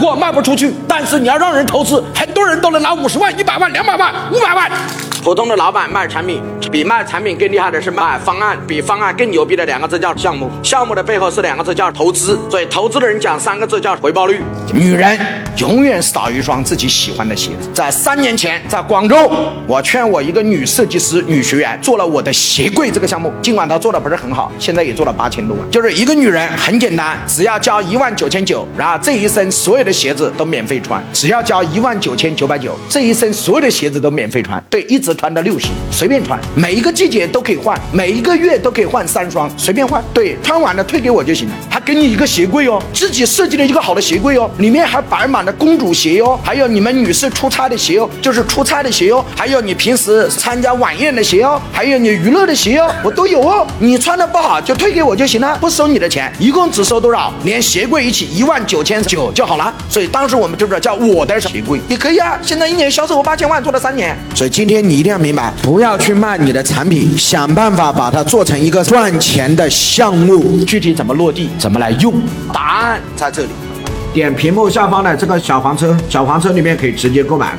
货卖不出去，但是你要让人投资，很多人都能拿五十万、一百万、两百万、五百万。普通的老板卖产品，比卖产品更厉害的是卖方案，比方案更牛逼的两个字叫项目，项目的背后是两个字叫投资。所以投资的人讲三个字叫回报率。女人永远少一双自己喜欢的鞋子。在三年前，在广州，我劝我一个女设计师、女学员做了我的鞋柜这个项目，尽管她做的不是很好，现在也做了八千多万。就是一个女人很简单，只要交一万九千九，然后这一身所有的鞋子都免费穿，只要交一万九千九百九，这一身所有的鞋子都免费穿。对，一直穿到六十，随便穿，每一个季节都可以换，每一个月都可以换三双，随便换。对，穿完了退给我就行了。还给你一个鞋柜哦，自己设计了一个好的鞋柜哦，里面还摆满了公主鞋哦，还有你们女士出差的鞋哦，就是出差的鞋哦，还有你平时参加晚宴的鞋哦，还有你娱乐的鞋哦，我都有哦。你穿的不好就退给我就行了，不收你的钱，一共只收多少？连鞋柜一起一万九千九就好了。所以当时我们就是叫我的鞋柜，也可以啊。现在一年销售额八千万，做了三年。所以今天你一定要明白，不要去卖你的产品，想办法把它做成一个赚钱的项目。具体怎么落地，怎么来用，答案在这里。点屏幕下方的这个小黄车，小黄车里面可以直接购买。